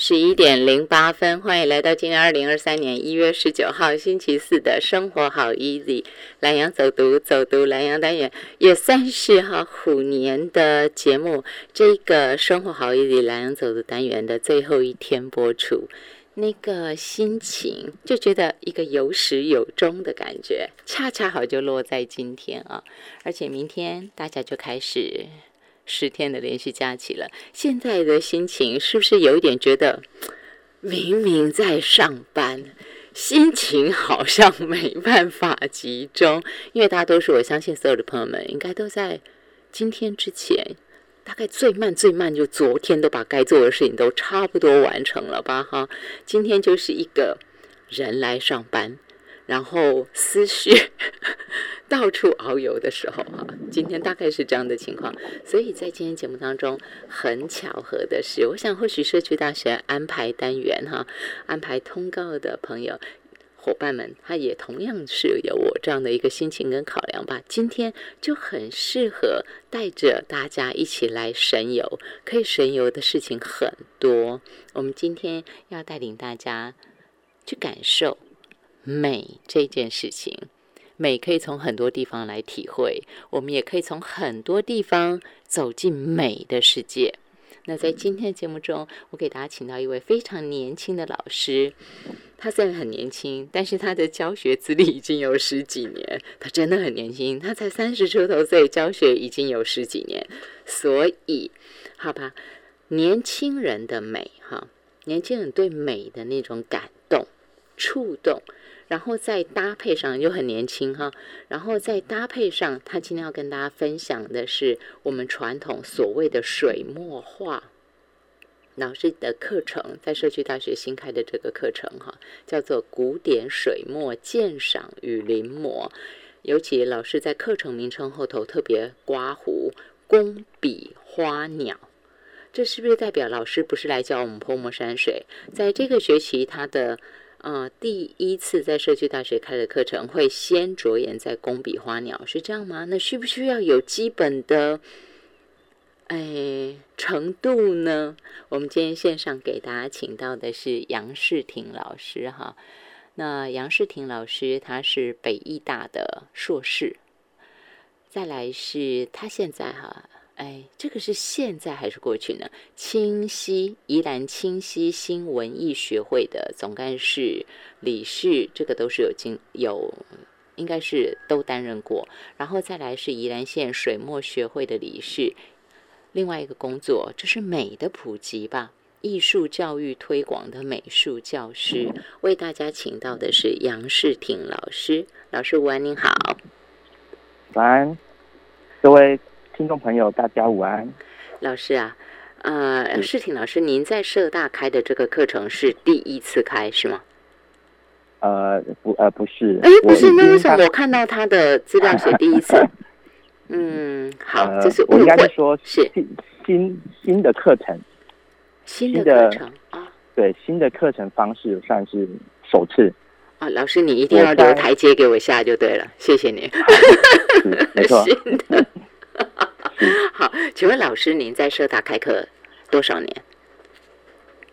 十一点零八分，欢迎来到今年二零二三年一月十九号星期四的生活好 easy，蓝洋走读走读蓝洋单元也算是哈虎年的节目，这个生活好 easy 蓝洋走读单元的最后一天播出，那个心情就觉得一个有始有终的感觉，恰恰好就落在今天啊，而且明天大家就开始。十天的连续假期了，现在的心情是不是有一点觉得，明明在上班，心情好像没办法集中？因为大多数，我相信所有的朋友们应该都在今天之前，大概最慢最慢就昨天都把该做的事情都差不多完成了吧？哈，今天就是一个人来上班。然后思绪 到处遨游的时候，哈，今天大概是这样的情况。所以在今天节目当中，很巧合的是，我想或许社区大学安排单元，哈，安排通告的朋友伙伴们，他也同样是有我这样的一个心情跟考量吧。今天就很适合带着大家一起来神游，可以神游的事情很多。我们今天要带领大家去感受。美这件事情，美可以从很多地方来体会，我们也可以从很多地方走进美的世界。那在今天的节目中，我给大家请到一位非常年轻的老师，他虽然很年轻，但是他的教学资历已经有十几年，他真的很年轻，他才三十出头岁，教学已经有十几年。所以，好吧，年轻人的美，哈，年轻人对美的那种感动、触动。然后再搭配上又很年轻哈，然后再搭配上他今天要跟大家分享的是我们传统所谓的水墨画老师的课程，在社区大学新开的这个课程哈，叫做古典水墨鉴赏与临摹。尤其老师在课程名称后头特别刮胡工笔花鸟，这是不是代表老师不是来教我们泼墨山水？在这个学期他的。啊，第一次在社区大学开的课程会先着眼在工笔花鸟，是这样吗？那需不需要有基本的哎程度呢？我们今天线上给大家请到的是杨世廷老师哈。那杨世廷老师他是北艺大的硕士，再来是他现在哈。哎，这个是现在还是过去呢？清溪宜兰清溪新文艺学会的总干事、理事，这个都是有经有，应该是都担任过。然后再来是宜兰县水墨学会的理事。另外一个工作，这是美的普及吧，艺术教育推广的美术教师。为大家请到的是杨世廷老师，老师午安，您好。晚安，各位。听众朋友，大家午安。老师啊，呃，世挺老师，您在社大开的这个课程是第一次开是吗？呃，不，呃，不是。哎，不是，那为什么我看到他的资料写第一次？嗯，好，这是我应该说是新新的课程，新的课程啊，对，新的课程方式算是首次。啊，老师，你一定要留台阶给我下就对了，谢谢你。没错。好，请问老师，您在社大开课多少年？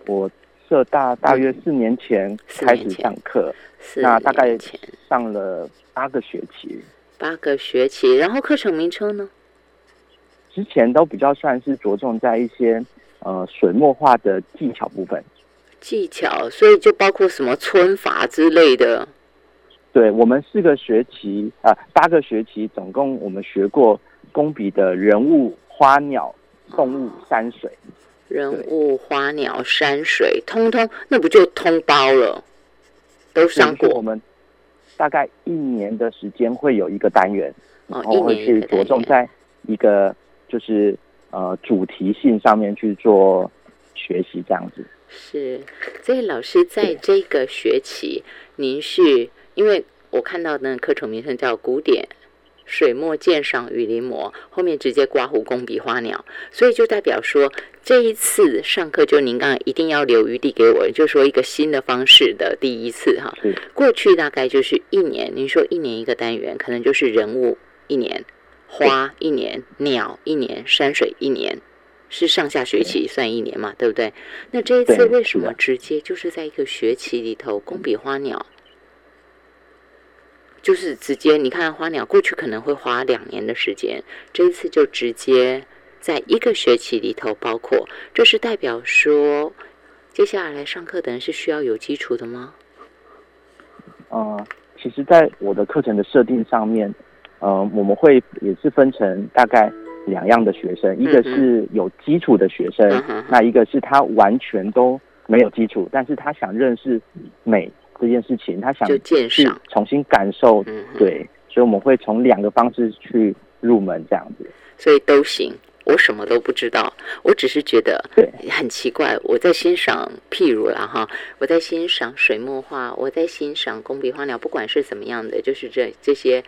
我社大大约四年前开始上课，那大概上了八个学期。八个学期，然后课程名称呢？之前都比较算是着重在一些呃水墨画的技巧部分。技巧，所以就包括什么皴法之类的。对我们四个学期啊，八个学期，总共我们学过。工笔的人物、花鸟、动物、山水，人物、花鸟、山水，通通那不就通包了？都上过。我们大概一年的时间会有一个单元，哦然后会去着重在一个就是呃主题性上面去做学习，这样子。是，所以老师在这个学期，您是因为我看到的课程名称叫古典。水墨鉴赏与临摹，后面直接刮胡工笔花鸟，所以就代表说这一次上课就您刚刚一定要留余地给我，就说一个新的方式的第一次哈。过去大概就是一年，您说一年一个单元，可能就是人物一年，花一年，鸟一年，山水一年，是上下学期算一年嘛，对不对？那这一次为什么直接就是在一个学期里头，工笔花鸟，就是直接你看花鸟过去可能会花两年的时间，这一次就直接在一个学期里头包括，这是代表说接下来上课的人是需要有基础的吗？嗯，其实，在我的课程的设定上面，呃，我们会也是分成大概。两样的学生，一个是有基础的学生，那一个是他完全都没有基础，但是他想认识美这件事情，他想去重新感受，对，所以我们会从两个方式去入门这样子，所以都行。我什么都不知道，我只是觉得很奇怪。我在欣赏，譬如了哈，我在欣赏水墨画，我在欣赏工笔花鸟，不管是怎么样的，就是这这些。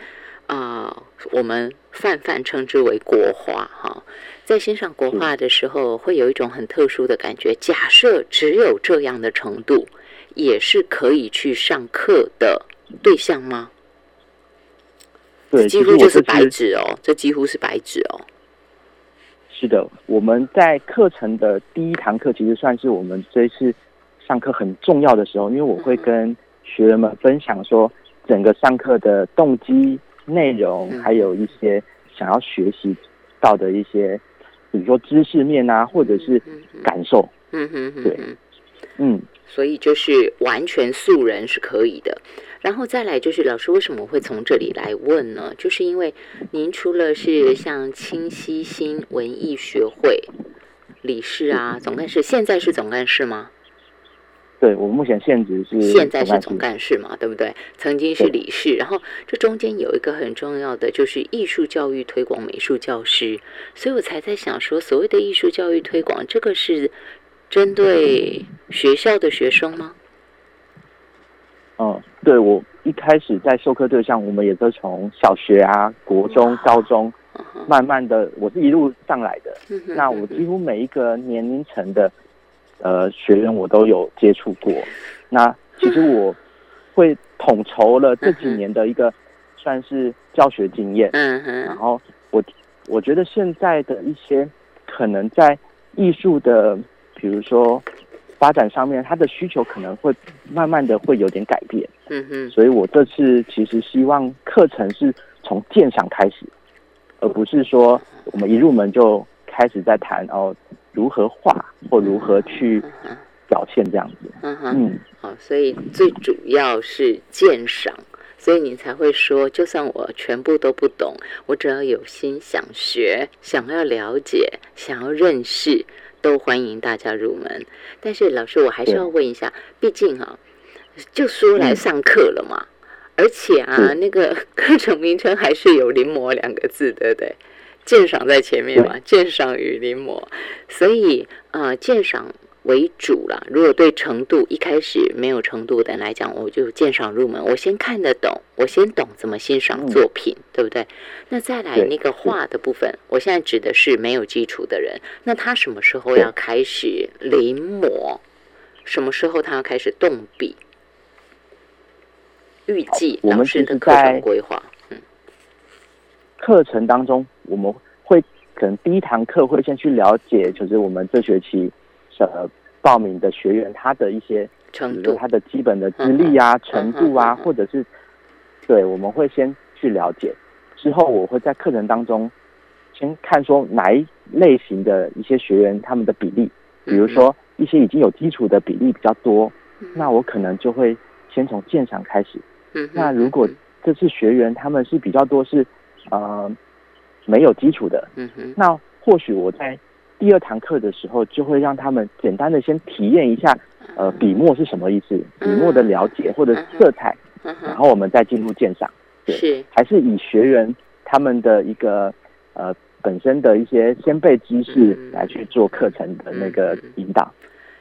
啊，我们泛泛称之为国画哈，在欣赏国画的时候，会有一种很特殊的感觉。假设只有这样的程度，也是可以去上课的对象吗？对，几乎就是白纸哦，这几乎是白纸哦。是的，我们在课程的第一堂课，其实算是我们这一次上课很重要的时候，因为我会跟学员们分享说，整个上课的动机。内容还有一些想要学习到的一些，比如说知识面啊，或者是感受，嗯哼哼，对，嗯，所以就是完全素人是可以的。然后再来就是老师为什么会从这里来问呢？就是因为您除了是像清溪新文艺学会理事啊，总干事，现在是总干事吗？对我目前现职是现在是总干事嘛，对不对？曾经是理事，然后这中间有一个很重要的就是艺术教育推广美术教师，所以我才在想说，所谓的艺术教育推广，这个是针对学校的学生吗？嗯，对我一开始在授课对象，我们也都从小学啊、国中、高中，慢慢的，我是一路上来的。那我几乎每一个年龄层的。呃，学员我都有接触过。那其实我会统筹了这几年的一个算是教学经验。嗯哼。然后我我觉得现在的一些可能在艺术的，比如说发展上面，他的需求可能会慢慢的会有点改变。嗯哼。所以我这次其实希望课程是从鉴赏开始，而不是说我们一入门就开始在谈哦。如何画或如何去表现这样子？嗯哼，好，所以最主要是鉴赏，所以你才会说，就算我全部都不懂，我只要有心想学、想要了解、想要认识，都欢迎大家入门。但是老师，我还是要问一下，毕竟啊，就说来上课了嘛，而且啊，那个课程名称还是有临摹两个字，对不对？鉴赏在前面嘛，鉴赏与临摹，所以呃，鉴赏为主啦。如果对程度一开始没有程度的来讲，我就鉴赏入门，我先看得懂，我先懂怎么欣赏作品，对不对？那再来那个画的部分，我现在指的是没有基础的人，那他什么时候要开始临摹？什么时候他要开始动笔？预计老师的课程规划。嗯课程当中，我们会可能第一堂课会先去了解，就是我们这学期呃报名的学员他的一些程度，他的基本的资历啊、程度啊，或者是对，我们会先去了解。之后我会在课程当中先看说哪一类型的一些学员他们的比例，比如说一些已经有基础的比例比较多，那我可能就会先从鉴赏开始。那如果这次学员他们是比较多是。呃，没有基础的，那或许我在第二堂课的时候，就会让他们简单的先体验一下，呃，笔墨是什么意思，笔墨的了解或者色彩，然后我们再进入鉴赏，是，还是以学员他们的一个呃本身的一些先辈知识来去做课程的那个引导，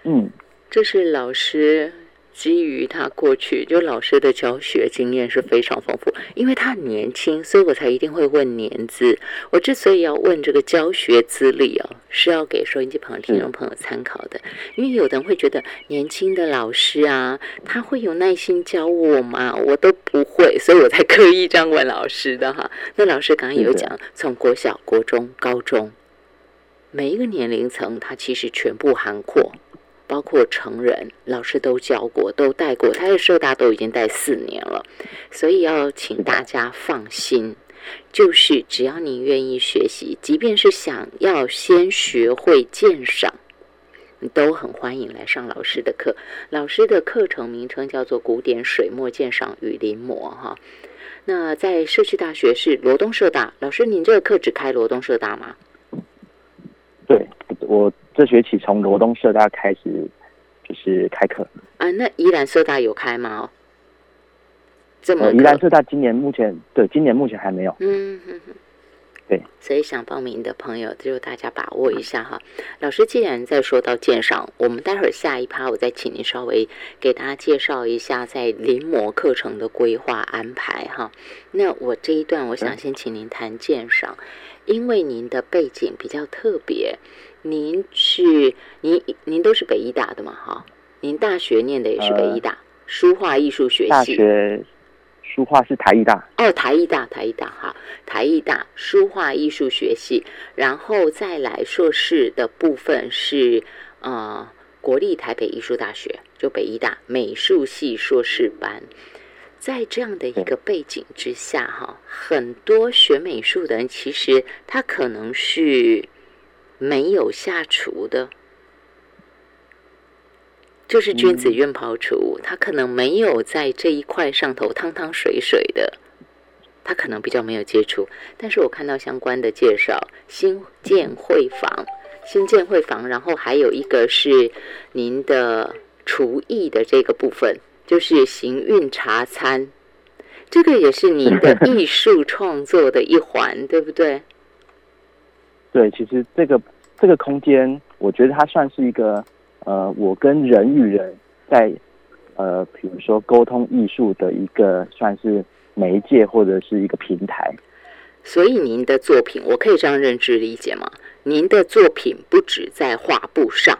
嗯，这是老师。基于他过去就老师的教学经验是非常丰富，因为他年轻，所以我才一定会问年资。我之所以要问这个教学资历哦，是要给收音机旁的听众朋友参考的。因为有的人会觉得年轻的老师啊，他会有耐心教我吗？我都不会，所以我才刻意这样问老师的哈。那老师刚刚有讲，从国小、国中、高中。每一个年龄层，他其实全部涵括，包括成人，老师都教过，都带过，他的社大都已经带四年了，所以要请大家放心，就是只要你愿意学习，即便是想要先学会鉴赏，你都很欢迎来上老师的课。老师的课程名称叫做《古典水墨鉴赏与临摹》哈。那在社区大学是罗东社大，老师，您这个课只开罗东社大吗？对，我这学期从罗东社大开始就是开课。啊，那宜兰社大有开吗？这么，宜兰社大今年目前对，今年目前还没有。嗯。对，所以想报名的朋友，就大家把握一下哈。老师既然在说到鉴赏，我们待会儿下一趴，我再请您稍微给大家介绍一下在临摹课程的规划安排哈。那我这一段，我想先请您谈鉴赏，因为您的背景比较特别，您是您您都是北医大的嘛哈？您大学念的也是北医大书画艺术学系。大学书画是台艺大哦，台艺大，台艺大哈，台艺大书画艺术学系，然后再来硕士的部分是呃国立台北艺术大学，就北医大美术系硕士班，在这样的一个背景之下哈，很多学美术的人其实他可能是没有下厨的。就是君子愿庖厨，他可能没有在这一块上头汤汤水水的，他可能比较没有接触。但是我看到相关的介绍，新建会房，新建会房，然后还有一个是您的厨艺的这个部分，就是行运茶餐，这个也是您的艺术创作的一环，对不对？对，其实这个这个空间，我觉得它算是一个。呃，我跟人与人在呃，比如说沟通艺术的一个算是媒介或者是一个平台。所以您的作品，我可以这样认知理解吗？您的作品不止在画布上，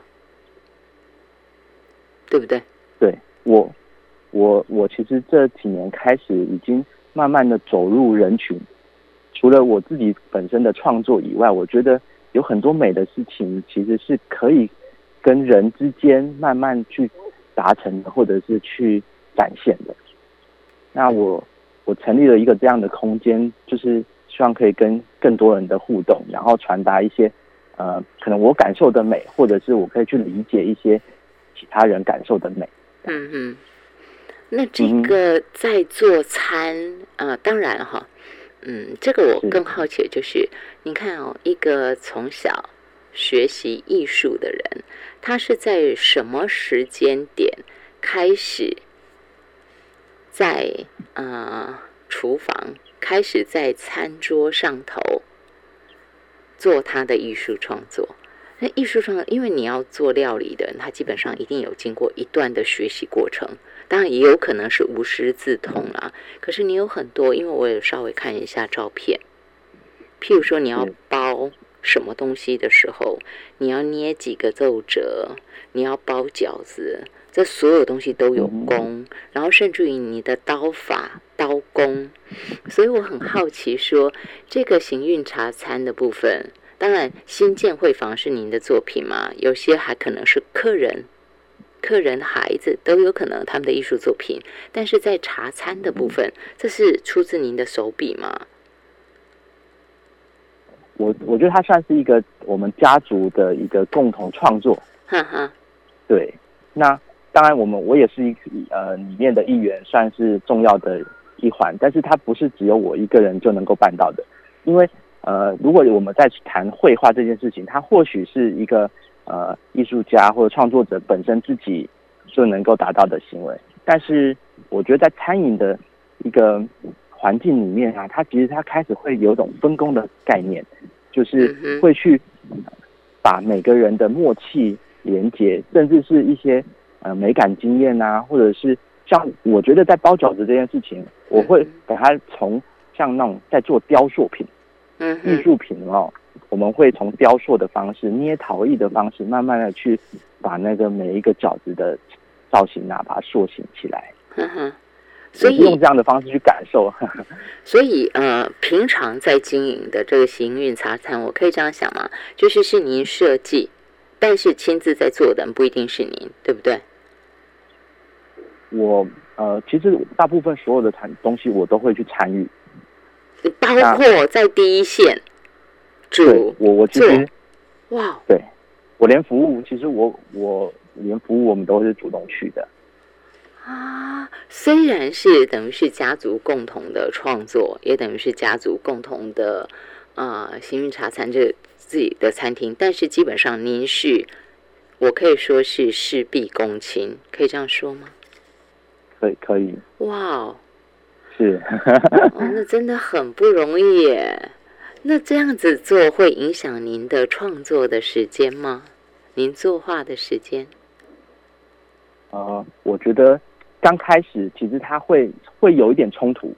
对不对？对我，我我其实这几年开始已经慢慢的走入人群。除了我自己本身的创作以外，我觉得有很多美的事情其实是可以。跟人之间慢慢去达成的，或者是去展现的。那我我成立了一个这样的空间，就是希望可以跟更多人的互动，然后传达一些呃，可能我感受的美，或者是我可以去理解一些其他人感受的美。嗯哼，那这个在做餐呃，当然哈，嗯，这个我更好奇就是，你看哦，一个从小。学习艺术的人，他是在什么时间点开始在呃厨房开始在餐桌上头做他的艺术创作？那艺术创作，因为你要做料理的人，他基本上一定有经过一段的学习过程，当然也有可能是无师自通啦。可是你有很多，因为我有稍微看一下照片，譬如说你要包。什么东西的时候，你要捏几个皱褶，你要包饺子，这所有东西都有功，然后甚至于你的刀法、刀工，所以我很好奇，说这个行运茶餐的部分，当然新建会房是您的作品嘛，有些还可能是客人、客人孩子都有可能他们的艺术作品，但是在茶餐的部分，这是出自您的手笔吗？我我觉得它算是一个我们家族的一个共同创作，哈哈。对，那当然我们我也是一呃里面的一员，算是重要的一环，但是它不是只有我一个人就能够办到的，因为呃如果我们在谈绘画这件事情，它或许是一个呃艺术家或者创作者本身自己就能够达到的行为，但是我觉得在餐饮的一个。环境里面啊，它其实它开始会有种分工的概念，就是会去把每个人的默契连接，甚至是一些呃美感经验啊，或者是像我觉得在包饺子这件事情，我会把它从像那种在做雕塑品、艺术品哦，我们会从雕塑的方式、捏陶艺的方式，慢慢的去把那个每一个饺子的造型啊，把它塑形起来。所以用这样的方式去感受。所以呃，平常在经营的这个行运茶餐，我可以这样想吗？就是是您设计，但是亲自在做的不一定是您，对不对？我呃，其实大部分所有的产东西我都会去参与，包括在第一线煮，我我其实哇，对我连服务，其实我我连服务我们都是主动去的啊。虽然是等于是家族共同的创作，也等于是家族共同的啊幸运茶餐这自己的餐厅，但是基本上您是，我可以说是事必躬亲，可以这样说吗？可以可以，哇哦，是，哦，那真的很不容易耶。那这样子做会影响您的创作的时间吗？您作画的时间？呃，我觉得刚开始其实它会会有一点冲突，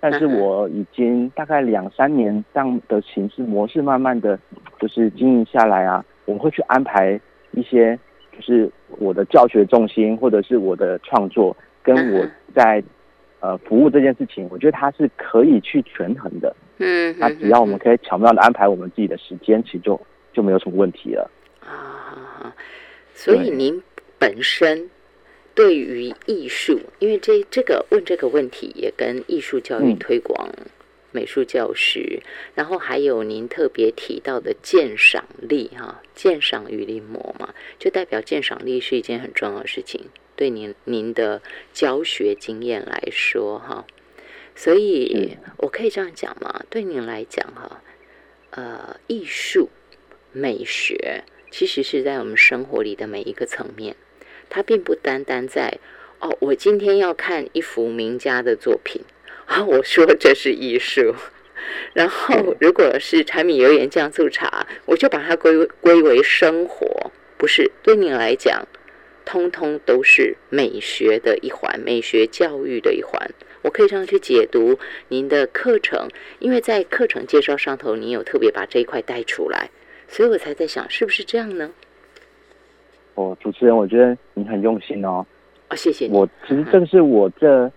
但是我已经大概两三年这样的形式模式，慢慢的就是经营下来啊，我会去安排一些，就是我的教学重心或者是我的创作。跟我在呃服务这件事情，我觉得它是可以去权衡的。嗯，那只要我们可以巧妙的安排我们自己的时间，其实就就没有什么问题了。啊，所以您本身对于艺术，因为这这个问这个问题也跟艺术教育推广。美术教师，然后还有您特别提到的鉴赏力，哈，鉴赏与临摹嘛，就代表鉴赏力是一件很重要的事情，对您您的教学经验来说，哈，所以我可以这样讲嘛，对您来讲，哈，呃，艺术美学其实是在我们生活里的每一个层面，它并不单单在哦，我今天要看一幅名家的作品。啊，我说这是艺术，然后如果是柴米油盐酱醋茶，我就把它归归为生活，不是对你来讲，通通都是美学的一环，美学教育的一环。我可以这样去解读您的课程，因为在课程介绍上头，您有特别把这一块带出来，所以我才在想，是不是这样呢？哦，主持人，我觉得你很用心哦。啊，谢谢你。我其实正是我这。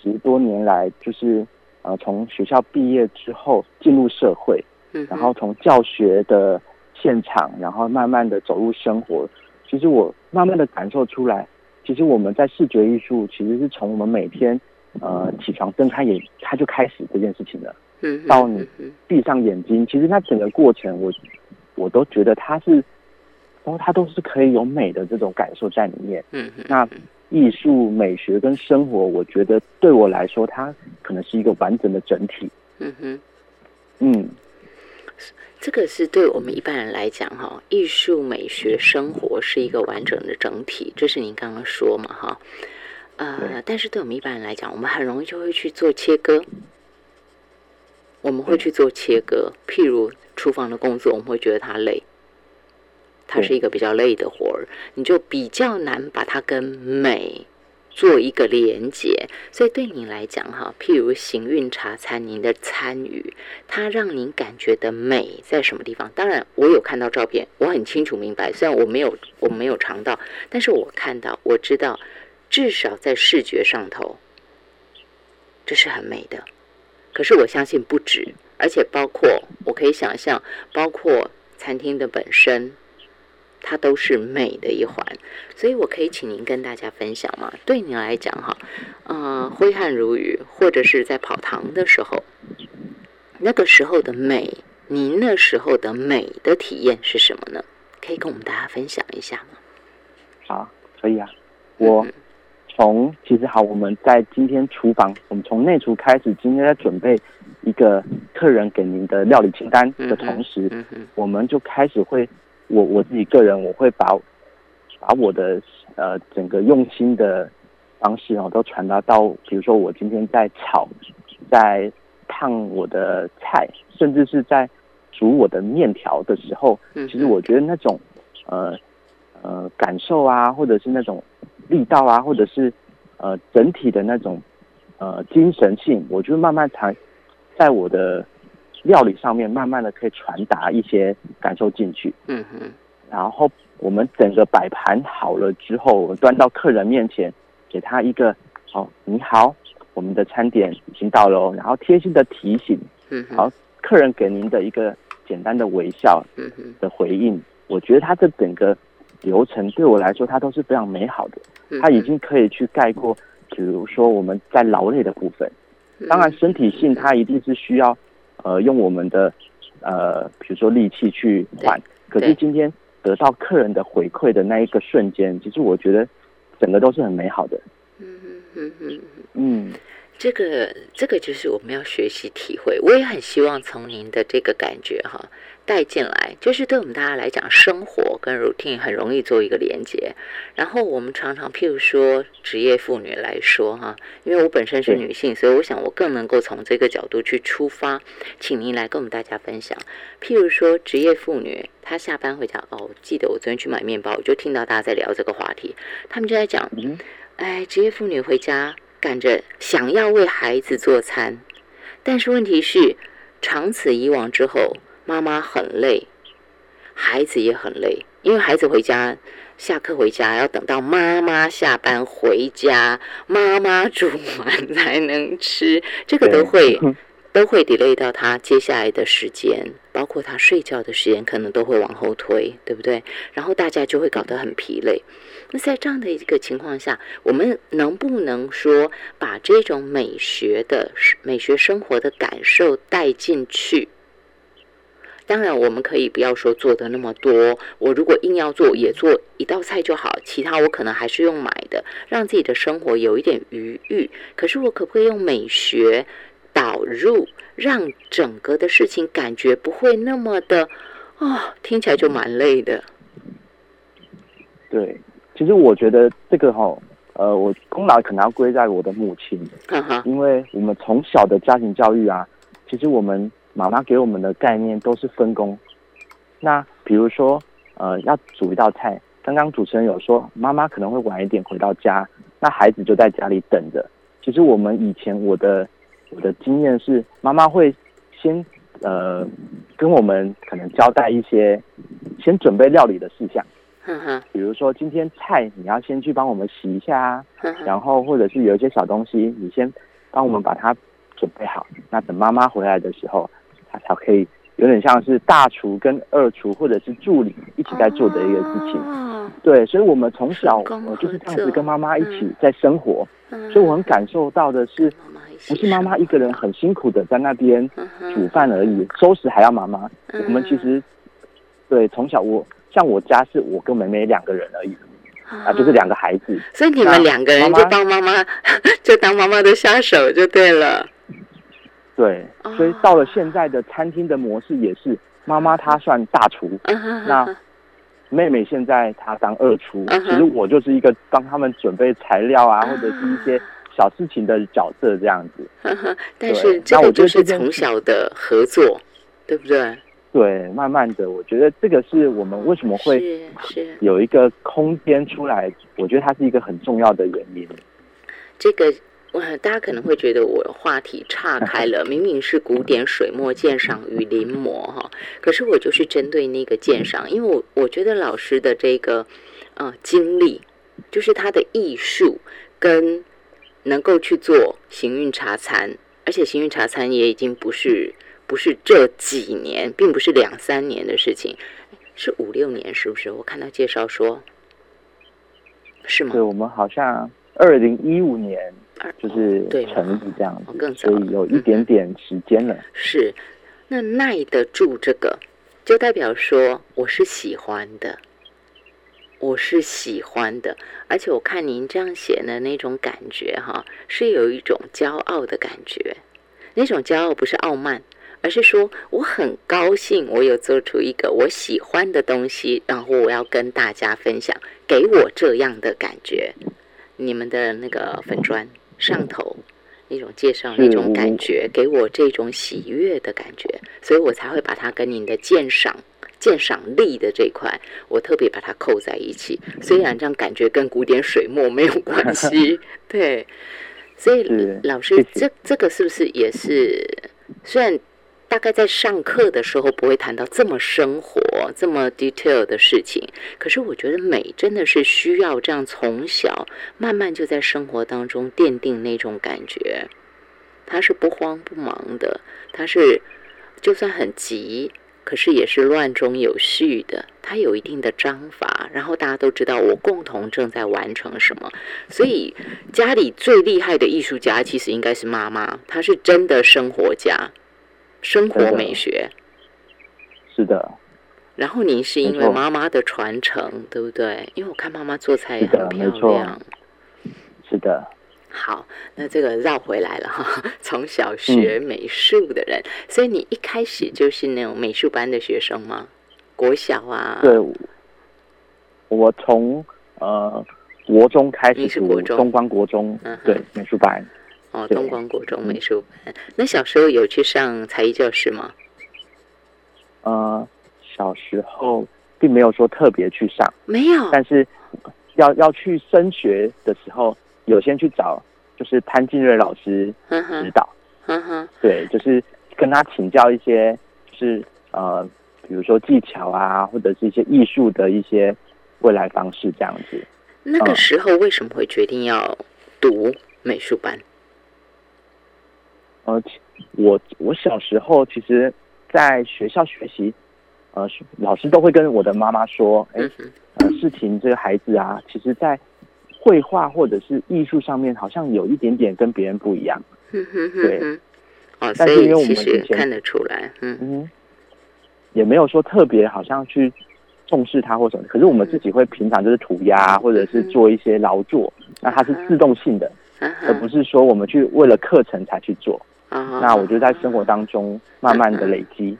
十多年来，就是呃，从学校毕业之后进入社会，嗯，然后从教学的现场，然后慢慢的走入生活。其实我慢慢的感受出来，其实我们在视觉艺术，其实是从我们每天呃起床睁开眼，他就开始这件事情了。嗯，到你闭上眼睛，其实那整个过程，我我都觉得它是，然后它都是可以有美的这种感受在里面。嗯，那。艺术、美学跟生活，我觉得对我来说，它可能是一个完整的整体。嗯哼，嗯，这个是对我们一般人来讲，哈，艺术、美学、生活是一个完整的整体，这是您刚刚说嘛，哈。呃，但是对我们一般人来讲，我们很容易就会去做切割，我们会去做切割。譬如厨房的工作，我们会觉得它累。它是一个比较累的活儿，你就比较难把它跟美做一个连接。所以对你来讲，哈，譬如行运茶餐，您的参与，它让您感觉的美在什么地方？当然，我有看到照片，我很清楚明白。虽然我没有，我没有尝到，但是我看到，我知道，至少在视觉上头，这是很美的。可是我相信不止，而且包括我可以想象，包括餐厅的本身。它都是美的一环，所以我可以请您跟大家分享吗？对您来讲，哈，呃，挥汗如雨，或者是在跑堂的时候，那个时候的美，您那时候的美的体验是什么呢？可以跟我们大家分享一下吗？好，可以啊。我从其实好，我们在今天厨房，我们从内厨开始，今天在准备一个客人给您的料理清单的同时，我们就开始会。我我自己个人，我会把把我的呃整个用心的方式哦，都传达到，比如说我今天在炒，在烫我的菜，甚至是在煮我的面条的时候，其实我觉得那种呃呃感受啊，或者是那种力道啊，或者是呃整体的那种呃精神性，我就慢慢才在我的。料理上面慢慢的可以传达一些感受进去，嗯哼，然后我们整个摆盘好了之后，我端到客人面前，给他一个哦，你好，我们的餐点已经到了，然后贴心的提醒，嗯，好，客人给您的一个简单的微笑，嗯的回应，我觉得他这整个流程对我来说，它都是非常美好的，它已经可以去概括，比如说我们在劳累的部分，当然身体性它一定是需要，呃，用我们的呃，比如说力气去换，可是今天得到客人的回馈的那一个瞬间，其实我觉得整个都是很美好的。嗯嗯嗯嗯，这个这个就是我们要学习体会。我也很希望从您的这个感觉哈带进来，就是对我们大家来讲，生活跟 routine 很容易做一个连接。然后我们常常，譬如说职业妇女来说哈，因为我本身是女性，所以我想我更能够从这个角度去出发，请您来跟我们大家分享。譬如说职业妇女，她下班回家哦，记得我昨天去买面包，我就听到大家在聊这个话题，他们就在讲。哎，职业妇女回家赶着想要为孩子做餐，但是问题是，长此以往之后，妈妈很累，孩子也很累，因为孩子回家下课回家要等到妈妈下班回家，妈妈煮完才能吃，这个都会 都会 delay 到他接下来的时间，包括他睡觉的时间，可能都会往后推，对不对？然后大家就会搞得很疲累。那在这样的一个情况下，我们能不能说把这种美学的美学生活的感受带进去？当然，我们可以不要说做的那么多。我如果硬要做，也做一道菜就好，其他我可能还是用买的，让自己的生活有一点余裕。可是，我可不可以用美学导入，让整个的事情感觉不会那么的哦，听起来就蛮累的。对。其实我觉得这个哈，呃，我功劳可能要归在我的母亲，因为我们从小的家庭教育啊，其实我们妈妈给我们的概念都是分工。那比如说，呃，要煮一道菜，刚刚主持人有说，妈妈可能会晚一点回到家，那孩子就在家里等着。其实我们以前我的我的经验是，妈妈会先呃跟我们可能交代一些，先准备料理的事项。比如说今天菜你要先去帮我们洗一下啊，然后或者是有一些小东西你先帮我们把它准备好，那等妈妈回来的时候，她才可以有点像是大厨跟二厨或者是助理一起在做的一个事情。对，所以我们从小我就是这样子跟妈妈一起在生活，所以我很感受到的是，不是妈妈一个人很辛苦的在那边煮饭而已，收拾还要妈妈。我们其实对从小我。像我家是我跟妹妹两个人而已，啊，就是两个孩子，所以你们两个人就帮妈妈，就当妈妈的杀手就对了。对，所以到了现在的餐厅的模式也是，妈妈她算大厨，那妹妹现在她当二厨，其实我就是一个帮他们准备材料啊，或者是一些小事情的角色这样子。但是这个就是从小的合作，对不对？对，慢慢的，我觉得这个是我们为什么会有一个空间出来，我觉得它是一个很重要的原因。这个，大家可能会觉得我话题岔开了，明明是古典水墨鉴赏与临摹哈，可是我就是针对那个鉴赏，因为我我觉得老师的这个呃经历，就是他的艺术跟能够去做行运茶餐，而且行运茶餐也已经不是。不是这几年，并不是两三年的事情，是五六年，是不是？我看到介绍说，是吗？对，我们好像二零一五年就是成立这样子，所以有一点点时间了。是，那耐得住这个，就代表说我是喜欢的，我是喜欢的，而且我看您这样写的那种感觉，哈，是有一种骄傲的感觉，那种骄傲不是傲慢。而是说，我很高兴，我有做出一个我喜欢的东西，然后我要跟大家分享，给我这样的感觉。你们的那个粉砖上头那种介绍那种感觉，给我这种喜悦的感觉，所以我才会把它跟您的鉴赏、鉴赏力的这块，我特别把它扣在一起。虽然这样感觉跟古典水墨没有关系，对。所以老师，这这个是不是也是？虽然。大概在上课的时候不会谈到这么生活、这么 detail 的事情。可是我觉得美真的是需要这样从小慢慢就在生活当中奠定那种感觉。它是不慌不忙的，它是就算很急，可是也是乱中有序的。它有一定的章法，然后大家都知道我共同正在完成什么。所以家里最厉害的艺术家其实应该是妈妈，她是真的生活家。生活美学，是的。然后您是因为妈妈的传承，对不对？因为我看妈妈做菜也很漂亮。是的。好，那这个绕回来了哈。从小学美术的人，所以你一开始就是那种美术班的学生吗？国小啊？对，我从呃国中开始读东光国中，对美术班。哦，东光国中美术班。那小时候有去上才艺教室吗？呃，小时候并没有说特别去上，没有。但是要要去升学的时候，有先去找，就是潘金瑞老师指导。嗯哼，对，就是跟他请教一些，就是呃，比如说技巧啊，或者是一些艺术的一些未来方式这样子。那个时候为什么会决定要读美术班？呃，我我小时候其实在学校学习，呃，老师都会跟我的妈妈说，哎，呃，事情这个孩子啊，其实在绘画或者是艺术上面，好像有一点点跟别人不一样。对，哦，所以其实看得出来，嗯。嗯，也没有说特别好像去重视他或什么，可是我们自己会平常就是涂鸦或者是做一些劳作，那它是自动性的，而不是说我们去为了课程才去做。那我就在生活当中慢慢的累积，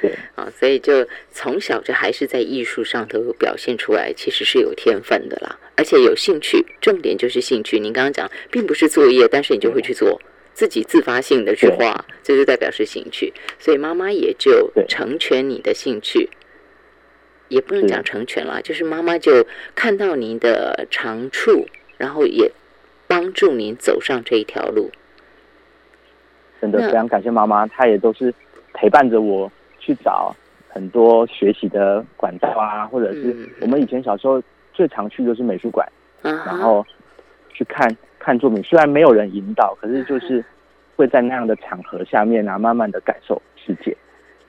对，啊，所以就从小就还是在艺术上头表现出来，其实是有天分的啦，而且有兴趣，重点就是兴趣。您刚刚讲，并不是作业，但是你就会去做，自己自发性的去画，这就代表是兴趣。所以妈妈也就成全你的兴趣，也不能讲成全了，就是妈妈就看到您的长处，然后也帮助您走上这一条路。真的非常感谢妈妈，她也都是陪伴着我去找很多学习的管道啊，或者是我们以前小时候最常去就是美术馆，然后去看看作品。虽然没有人引导，可是就是会在那样的场合下面啊，慢慢的感受世界。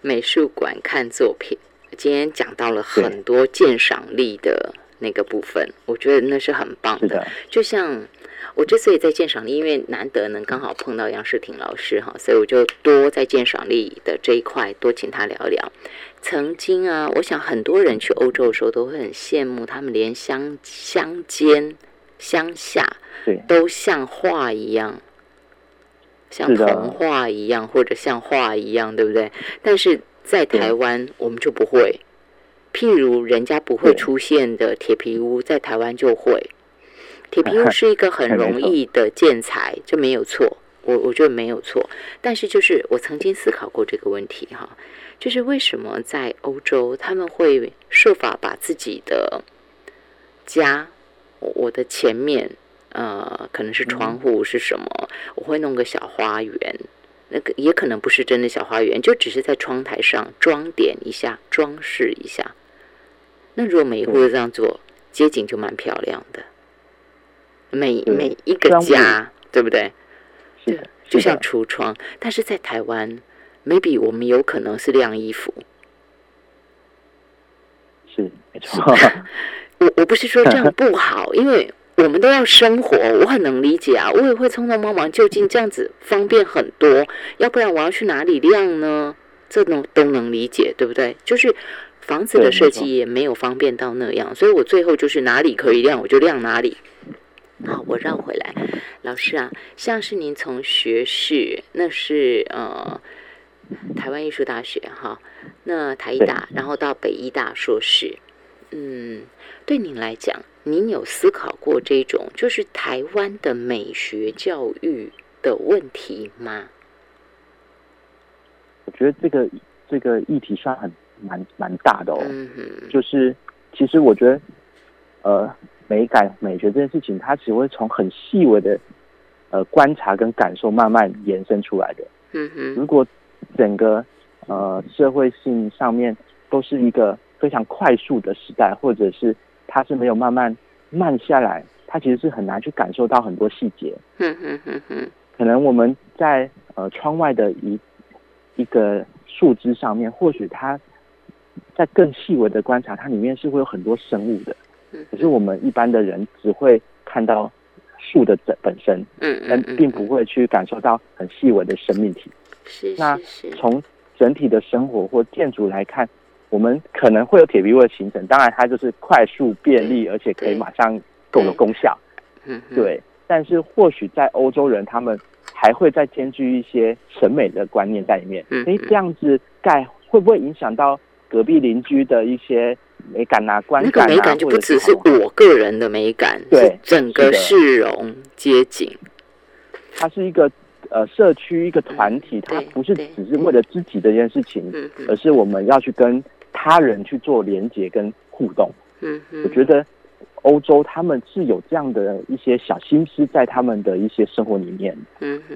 美术馆看作品，今天讲到了很多鉴赏力的那个部分，我觉得那是很棒的，就像。我之所以在鉴赏力，因为难得能刚好碰到杨世廷老师哈，所以我就多在鉴赏力的这一块多请他聊聊。曾经啊，我想很多人去欧洲的时候都会很羡慕，他们连乡乡间乡下都像画一样，像童话一样，或者像画一样，对不对？但是在台湾我们就不会，譬如人家不会出现的铁皮屋，在台湾就会。铁皮屋是一个很容易的建材，这没有错，我我觉得没有错。但是就是我曾经思考过这个问题哈，就是为什么在欧洲他们会设法把自己的家，我的前面呃可能是窗户是什么，我会弄个小花园，那个也可能不是真的小花园，就只是在窗台上装点一下，装饰一下。那如果每一户都这样做，街景就蛮漂亮的。每每一个家，对不对？对，就像橱窗。但是在台湾，maybe 我们有可能是晾衣服。是，没错。我我不是说这样不好，因为我们都要生活，我很能理解啊。我也会匆匆忙忙就近，这样子方便很多。要不然我要去哪里晾呢？这种都能理解，对不对？就是房子的设计也没有方便到那样，所以我最后就是哪里可以晾我就晾哪里。好，我绕回来，老师啊，像是您从学士，那是呃台湾艺术大学哈，那台艺大，然后到北医大硕士，嗯，对您来讲，您有思考过这种就是台湾的美学教育的问题吗？我觉得这个这个议题算很蛮蛮大的哦，嗯就是其实我觉得呃。美感、美学这件事情，它只会从很细微的呃观察跟感受慢慢延伸出来的。嗯哼。如果整个呃社会性上面都是一个非常快速的时代，或者是它是没有慢慢慢下来，它其实是很难去感受到很多细节。嗯嗯嗯嗯，可能我们在呃窗外的一一个树枝上面，或许它在更细微的观察，它里面是会有很多生物的。可是我们一般的人只会看到树的本本身，嗯但并不会去感受到很细微的生命体。是那从整体的生活或建筑来看，我们可能会有铁皮屋的形成，当然它就是快速便利，而且可以对马上够有功效。嗯，对，但是或许在欧洲人，他们还会再兼具一些审美的观念在里面。诶，嗯嗯这样子盖会不会影响到隔壁邻居的一些美感啊、观那感啊？个美感就不只是我个人的美感，对是整个市容街景。它是一个呃社区一个团体，它不是只是为了自己的这件事情，嗯而是我们要去跟他人去做连接跟互动。嗯嗯，我觉得欧洲他们是有这样的一些小心思在他们的一些生活里面。嗯哼。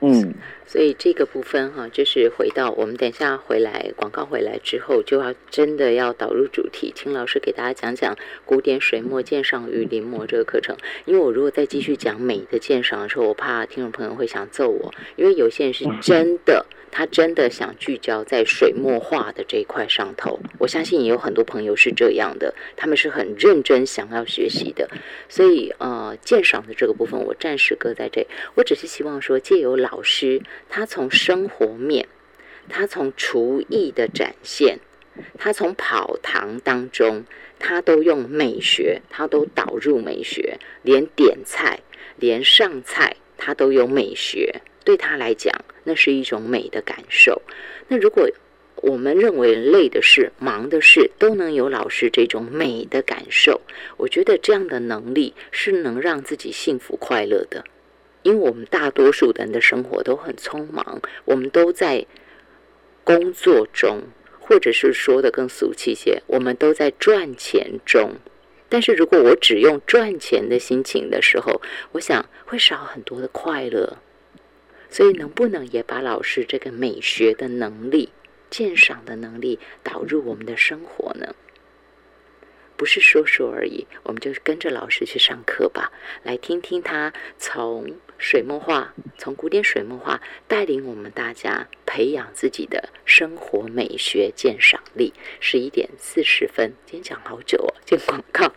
嗯，所以这个部分哈，就是回到我们等一下回来广告回来之后，就要真的要导入主题，请老师给大家讲讲古典水墨鉴赏与临摹这个课程。因为我如果再继续讲美的鉴赏的时候，我怕听众朋友会想揍我，因为有些人是真的，他真的想聚焦在水墨画的这一块上头。我相信也有很多朋友是这样的，他们是很认真想要学习的。所以呃，鉴赏的这个部分我暂时搁在这。我只是希望说，借由老老师他从生活面，他从厨艺的展现，他从跑堂当中，他都用美学，他都导入美学，连点菜，连上菜，他都有美学。对他来讲，那是一种美的感受。那如果我们认为累的事、忙的事都能有老师这种美的感受，我觉得这样的能力是能让自己幸福快乐的。因为我们大多数人的生活都很匆忙，我们都在工作中，或者是说的更俗气些，我们都在赚钱中。但是如果我只用赚钱的心情的时候，我想会少很多的快乐。所以，能不能也把老师这个美学的能力、鉴赏的能力导入我们的生活呢？不是说说而已，我们就跟着老师去上课吧，来听听他从水墨画，从古典水墨画带领我们大家培养自己的生活美学鉴赏力。十一点四十分，今天讲好久哦，进广告。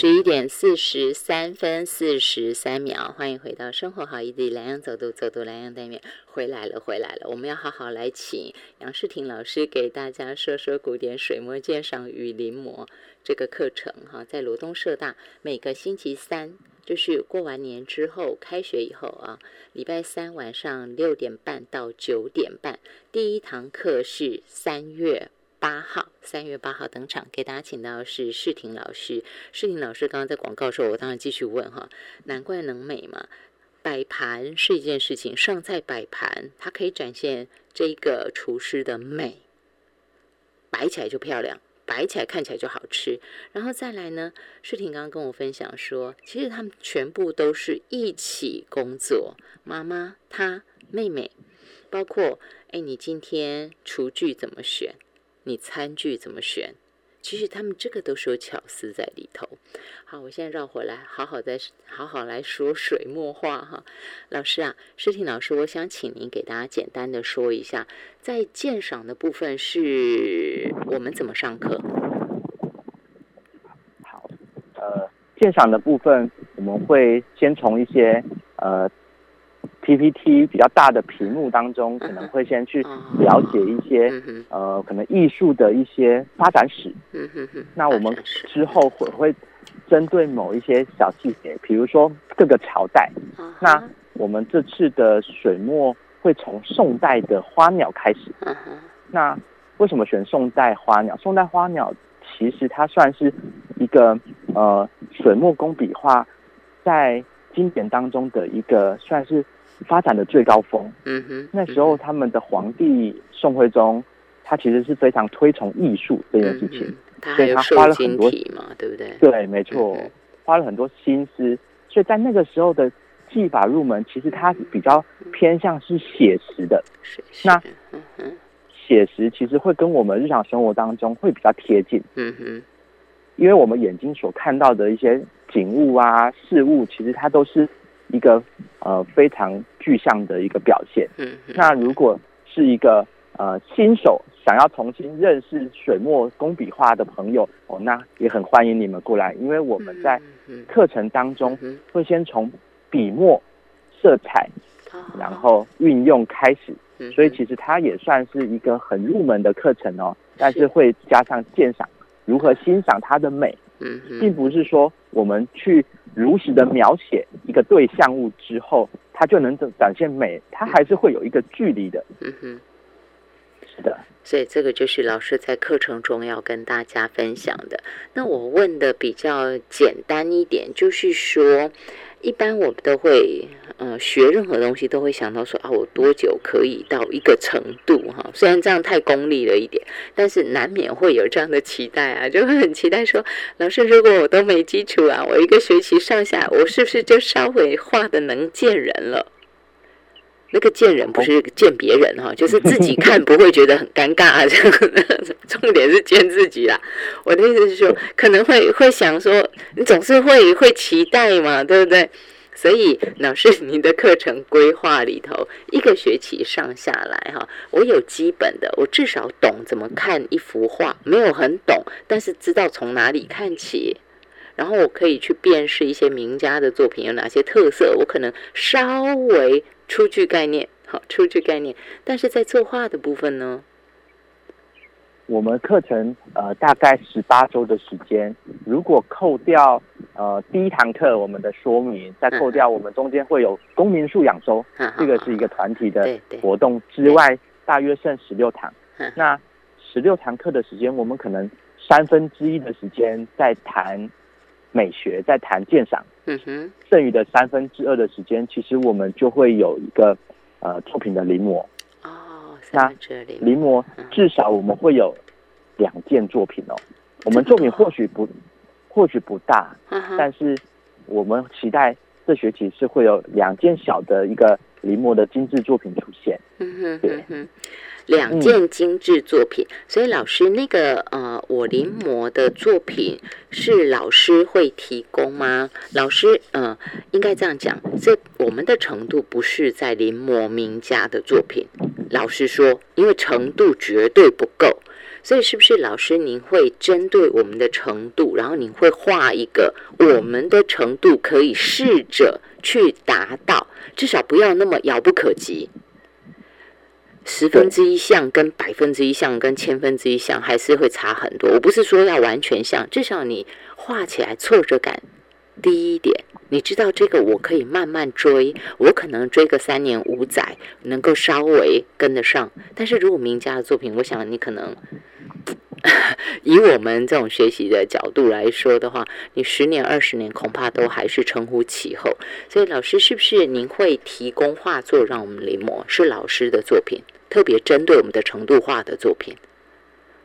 十一点四十三分四十三秒，欢迎回到生活好 easy 蓝洋走读走读蓝洋单元，回来了回来了，我们要好好来请杨世婷老师给大家说说古典水墨鉴赏与临摹这个课程哈，在罗东社大每个星期三，就是过完年之后开学以后啊，礼拜三晚上六点半到九点半，第一堂课是三月。八号，三月八号登场，给大家请到的是世婷老师。世婷老师刚刚在广告的时候，我当然继续问哈，难怪能美嘛。摆盘是一件事情，上菜摆盘，它可以展现这个厨师的美，摆起来就漂亮，摆起来看起来就好吃。然后再来呢，世婷刚刚跟我分享说，其实他们全部都是一起工作，妈妈、她、妹妹，包括哎，你今天厨具怎么选？你餐具怎么选？其实他们这个都是有巧思在里头。好，我现在绕回来，好好再好好来说水墨画哈。老师啊，诗婷老师，我想请您给大家简单的说一下，在鉴赏的部分是我们怎么上课？好，呃，鉴赏的部分我们会先从一些呃 PPT 比较大的屏幕当中，可能会先去了解一些呃可能艺术的一些发展史。那我们之后会会针对某一些小细节，比如说各个朝代，那我们这次的水墨会从宋代的花鸟开始。那为什么选宋代花鸟？宋代花鸟其实它算是一个呃水墨工笔画在经典当中的一个算是发展的最高峰。嗯哼，那时候他们的皇帝宋徽宗，他其实是非常推崇艺术这件事情。嗯所以他花了很多嘛，对不对？对，没错，嗯花了很多心思，所以在那个时候的技法入门，其实它比较偏向是写实的。那写实其实会跟我们日常生活当中会比较贴近。嗯哼，因为我们眼睛所看到的一些景物啊、事物，其实它都是一个呃非常具象的一个表现。嗯，那如果是一个呃新手想要重新认识水墨工笔画的朋友哦，那也很欢迎你们过来，因为我们在课程当中会先从笔墨、色彩，然后运用开始。所以其实它也算是一个很入门的课程哦，但是。会加上鉴赏，如何欣赏它的美，并不是说我们去如实的描写一个对象物之后，它就能展现美，它还是会有一个距离的。嗯哼，的。所以这个就是老师在课程中要跟大家分享的。那我问的比较简单一点，就是说。一般我们都会，呃，学任何东西都会想到说啊，我多久可以到一个程度哈？虽然这样太功利了一点，但是难免会有这样的期待啊，就会很期待说，老师，如果我都没基础啊，我一个学期上下，我是不是就稍微画的能见人了？那个见人不是见别人哈，就是自己看不会觉得很尴尬啊。这个重点是见自己啦。我的意思是说，可能会会想说，你总是会会期待嘛，对不对？所以老师，你的课程规划里头，一个学期上下来哈，我有基本的，我至少懂怎么看一幅画，没有很懂，但是知道从哪里看起，然后我可以去辨识一些名家的作品有哪些特色，我可能稍微。出具概念，好，出具概念。但是在作画的部分呢？我们课程呃大概十八周的时间，如果扣掉呃第一堂课我们的说明，再扣掉我们中间会有公民素养周，这个是一个团体的活动之外，大约剩十六堂。那十六堂课的时间，我们可能三分之一的时间在谈。美学在谈鉴赏，嗯哼，剩余的三分之二的时间，其实我们就会有一个呃作品的临摹。哦，那临摹。至少我们会有两件作品哦。我们作品或许不或许不大，但是我们期待这学期是会有两件小的一个临摹的精致作品出现。嗯哼，对。两件精致作品，所以老师那个呃，我临摹的作品是老师会提供吗？老师，呃，应该这样讲，这我们的程度不是在临摹名家的作品。老实说，因为程度绝对不够，所以是不是老师您会针对我们的程度，然后您会画一个我们的程度可以试着去达到，至少不要那么遥不可及。十分之一像跟百分之一像跟千分之一像还是会差很多。我不是说要完全像，至少你画起来挫折感低一点。你知道这个我可以慢慢追，我可能追个三年五载能够稍微跟得上。但是如果名家的作品，我想你可能 以我们这种学习的角度来说的话，你十年二十年恐怕都还是称呼其后。所以老师是不是您会提供画作让我们临摹？是老师的作品。特别针对我们的程度化的作品，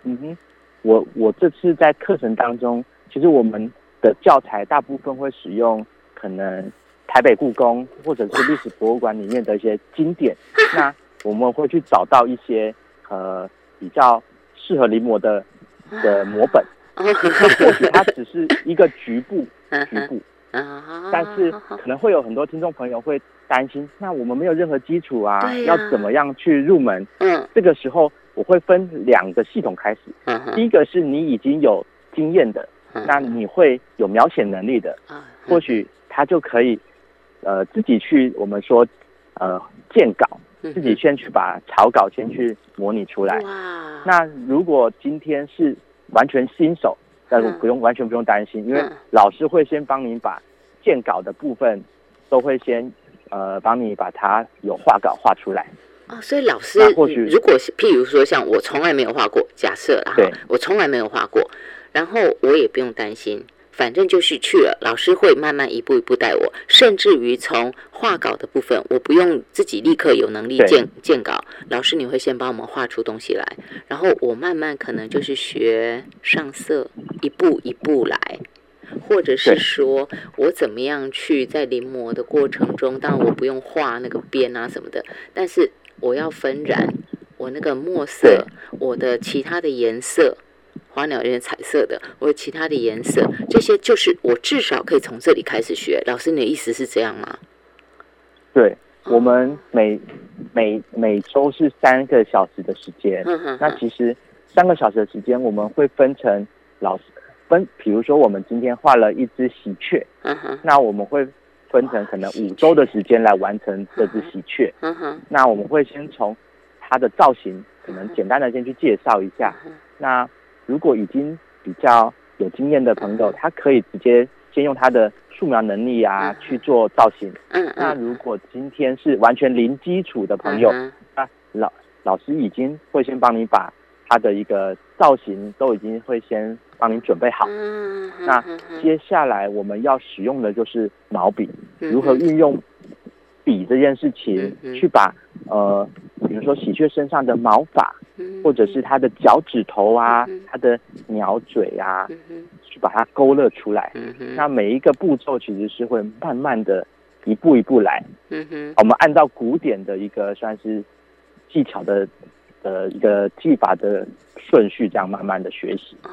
嗯哼，我我这次在课程当中，其实我们的教材大部分会使用可能台北故宫或者是历史博物馆里面的一些经典，那我们会去找到一些呃比较适合临摹的的摹本，或许它只是一个局部 局部。但是可能会有很多听众朋友会担心，那我们没有任何基础啊，要怎么样去入门？嗯，这个时候我会分两个系统开始。嗯，第一个是你已经有经验的，那你会有描写能力的，或许他就可以呃自己去我们说呃建稿，自己先去把草稿先去模拟出来。哇，那如果今天是完全新手。但是不用完全不用担心，因为老师会先帮你把建稿的部分都会先呃帮你把它有画稿画出来哦。所以老师或许如果譬如说像我从来没有画过，假设啦，我从来没有画过，然后我也不用担心。反正就是去了，老师会慢慢一步一步带我，甚至于从画稿的部分，我不用自己立刻有能力建建稿，老师你会先帮我们画出东西来，然后我慢慢可能就是学上色，一步一步来。或者是说我怎么样去在临摹的过程中，当然我不用画那个边啊什么的，但是我要分染我那个墨色，我的其他的颜色，花鸟有彩色的，我有其他的颜色，这些就是我至少可以从这里开始学。老师，你的意思是这样吗？对，我们每每每周是三个小时的时间，那其实三个小时的时间，我们会分成老师分，比如说我们今天画了一只喜鹊，嗯哼那我们会分成可能五周的时间来完成这只喜鹊，嗯哼那我们会先从它的造型，可能简单的先去介绍一下。那如果已经比较有经验的朋友，他可以直接先用他的。素描能力啊，去做造型。嗯嗯。那如果今天是完全零基础的朋友，那老老师已经会先帮你把他的一个造型都已经会先帮你准备好。嗯嗯。那接下来我们要使用的就是毛笔，如何运用笔这件事情去把呃，比如说喜鹊身上的毛发，或者是它的脚趾头啊，它的鸟嘴啊。去把它勾勒出来，那每一个步骤其实是会慢慢的一步一步来。嗯，我们按照古典的一个算是技巧的呃一个技法的顺序，这样慢慢的学习。哦，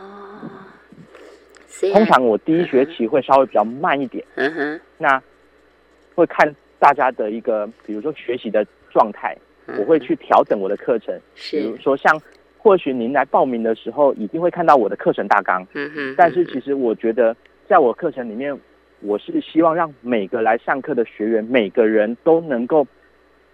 通常我第一学期会稍微比较慢一点。嗯哼，那会看大家的一个，比如说学习的状态，我会去调整我的课程。是，比如说像。或许您来报名的时候，一定会看到我的课程大纲。嗯哼。但是其实我觉得，在我课程里面，我是希望让每个来上课的学员，每个人都能够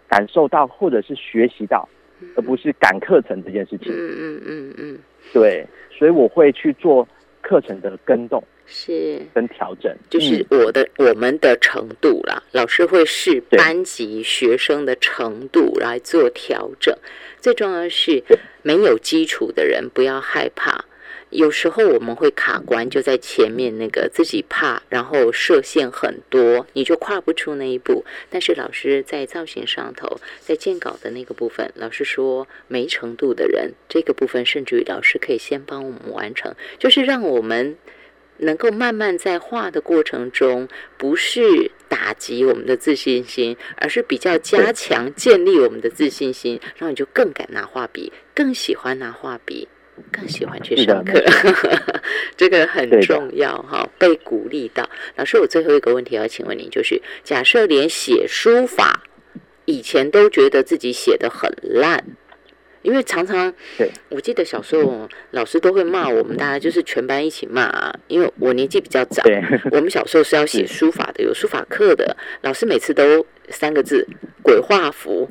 感受到或者是学习到，而不是赶课程这件事情。嗯嗯嗯嗯。对，所以我会去做课程的跟动。是跟调整，就是我的我们的程度啦。老师会视班级学生的程度来做调整。最重要的是，没有基础的人不要害怕。有时候我们会卡关，就在前面那个自己怕，然后设限很多，你就跨不出那一步。但是老师在造型上头，在建稿的那个部分，老师说没程度的人，这个部分甚至于老师可以先帮我们完成，就是让我们。能够慢慢在画的过程中，不是打击我们的自信心，而是比较加强、建立我们的自信心，然后你就更敢拿画笔，更喜欢拿画笔，更喜欢去上课。这个很重要哈，被鼓励到。老师，我最后一个问题要请问您，就是假设连写书法以前都觉得自己写的很烂。因为常常，我记得小时候老师都会骂我们，大家就是全班一起骂啊。因为我年纪比较早，我们小时候是要写 书法的，有书法课的，老师每次都三个字“鬼画符”，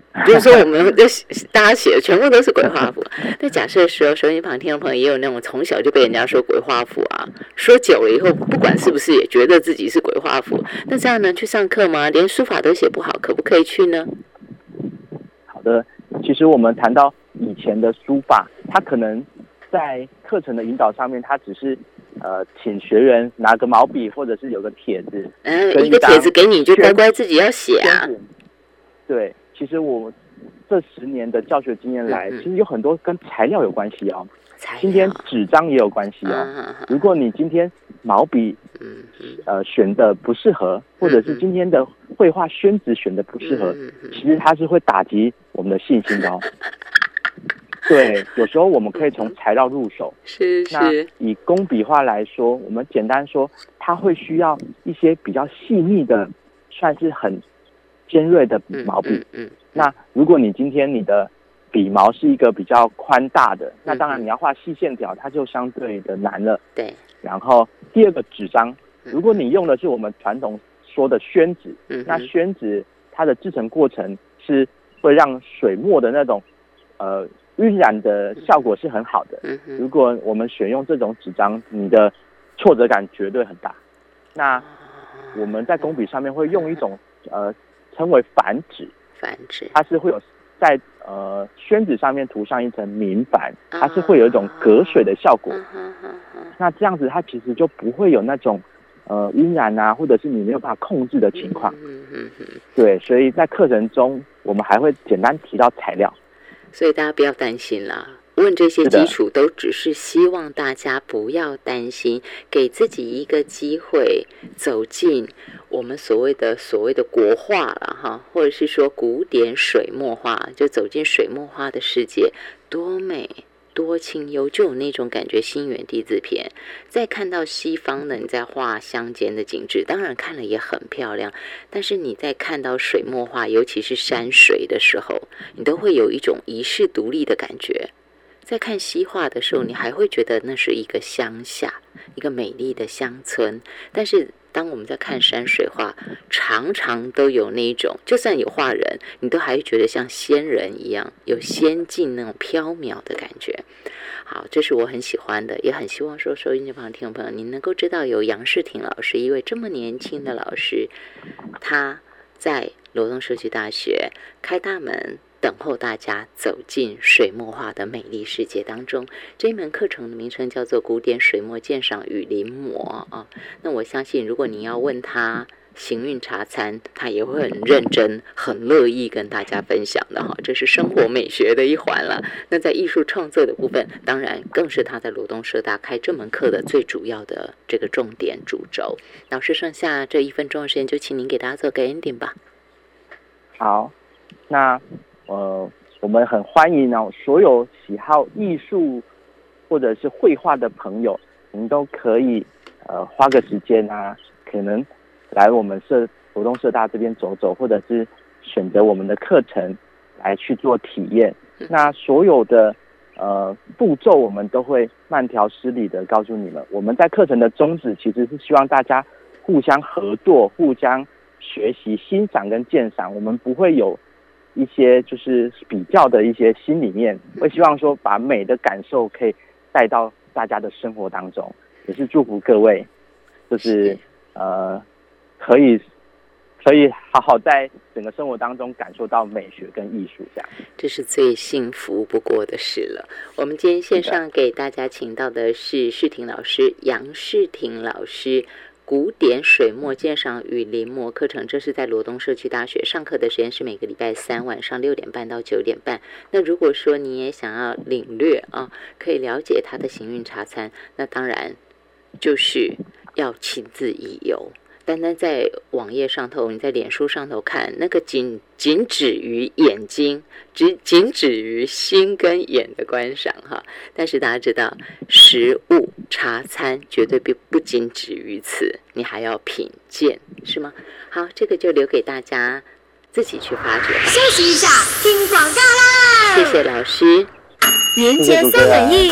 就是说我们的大家写的全部都是鬼画符。那假设说收音旁听众朋友也有那种从小就被人家说鬼画符啊，说久了以后，不管是不是也觉得自己是鬼画符，那这样呢去上课吗？连书法都写不好，可不可以去呢？好的。其实我们谈到以前的书法，它可能在课程的引导上面，它只是呃，请学员拿个毛笔，或者是有个帖子，嗯，一个帖子给你，就乖乖自己要写啊。对，其实我这十年的教学经验来，其实有很多跟材料有关系哦。今天纸张也有关系哦。如果你今天毛笔，呃，选的不适合，或者是今天的绘画宣纸选的不适合，其实它是会打击我们的信心的哦。对，有时候我们可以从材料入手。是是。那以工笔画来说，我们简单说，它会需要一些比较细腻的，算是很尖锐的笔毛笔。嗯。那如果你今天你的笔毛是一个比较宽大的，那当然你要画细线条，它就相对的难了。对。然后第二个纸张，如果你用的是我们传统说的宣纸，那宣纸它的制成过程是会让水墨的那种呃晕染的效果是很好的。如果我们选用这种纸张，你的挫折感绝对很大。那我们在工笔上面会用一种呃称为繁纸，繁纸它是会有。在呃宣纸上面涂上一层明矾，它是会有一种隔水的效果。那这样子它其实就不会有那种呃晕染啊，或者是你没有办法控制的情况。对，所以在课程中我们还会简单提到材料。所以大家不要担心啦，问这些基础，都只是希望大家不要担心，给自己一个机会走进我们所谓的所谓的国画了哈，或者是说古典水墨画，就走进水墨画的世界，多美。多清幽，就有那种感觉。心远地自偏。再看到西方的，你在画乡间的景致，当然看了也很漂亮。但是你在看到水墨画，尤其是山水的时候，你都会有一种遗世独立的感觉。在看西画的时候，你还会觉得那是一个乡下，一个美丽的乡村。但是当我们在看山水画，常常都有那一种，就算有画人，你都还觉得像仙人一样，有仙境那种飘渺的感觉。好，这是我很喜欢的，也很希望说收音机旁的听众朋友，您能够知道有杨世廷老师，一位这么年轻的老师，他在罗东社区大学开大门。等候大家走进水墨画的美丽世界当中。这一门课程的名称叫做《古典水墨鉴赏与临摹》啊。那我相信，如果您要问他行运茶餐，他也会很认真、很乐意跟大家分享的哈。这是生活美学的一环了。那在艺术创作的部分，当然更是他在罗东社大开这门课的最主要的这个重点主轴。老师，剩下这一分钟的时间，就请您给大家做个 ending 吧。好，那。呃，我们很欢迎哦，所有喜好艺术或者是绘画的朋友，您都可以呃花个时间啊，可能来我们社活动社大这边走走，或者是选择我们的课程来去做体验。那所有的呃步骤，我们都会慢条斯理的告诉你们。我们在课程的宗旨其实是希望大家互相合作、互相学习、欣赏跟鉴赏，我们不会有。一些就是比较的一些心里面，会希望说把美的感受可以带到大家的生活当中，也是祝福各位，就是呃可以可以好好在整个生活当中感受到美学跟艺术，这样这是最幸福不过的事了。我们今天线上给大家请到的是世婷老师杨世婷老师。古典水墨鉴赏与临摹课程，这是在罗东社区大学上课的时间是每个礼拜三晚上六点半到九点半。那如果说你也想要领略啊，可以了解他的行运茶餐，那当然就是要亲自一游。单单在网页上头，你在脸书上头看，那个仅仅止于眼睛，只仅止于心跟眼的观赏哈。但是大家知道，食物茶餐绝对不不仅止于此，你还要品鉴，是吗？好，这个就留给大家自己去发掘吧。休息一下，听广告啦！谢谢老师，连接三本一。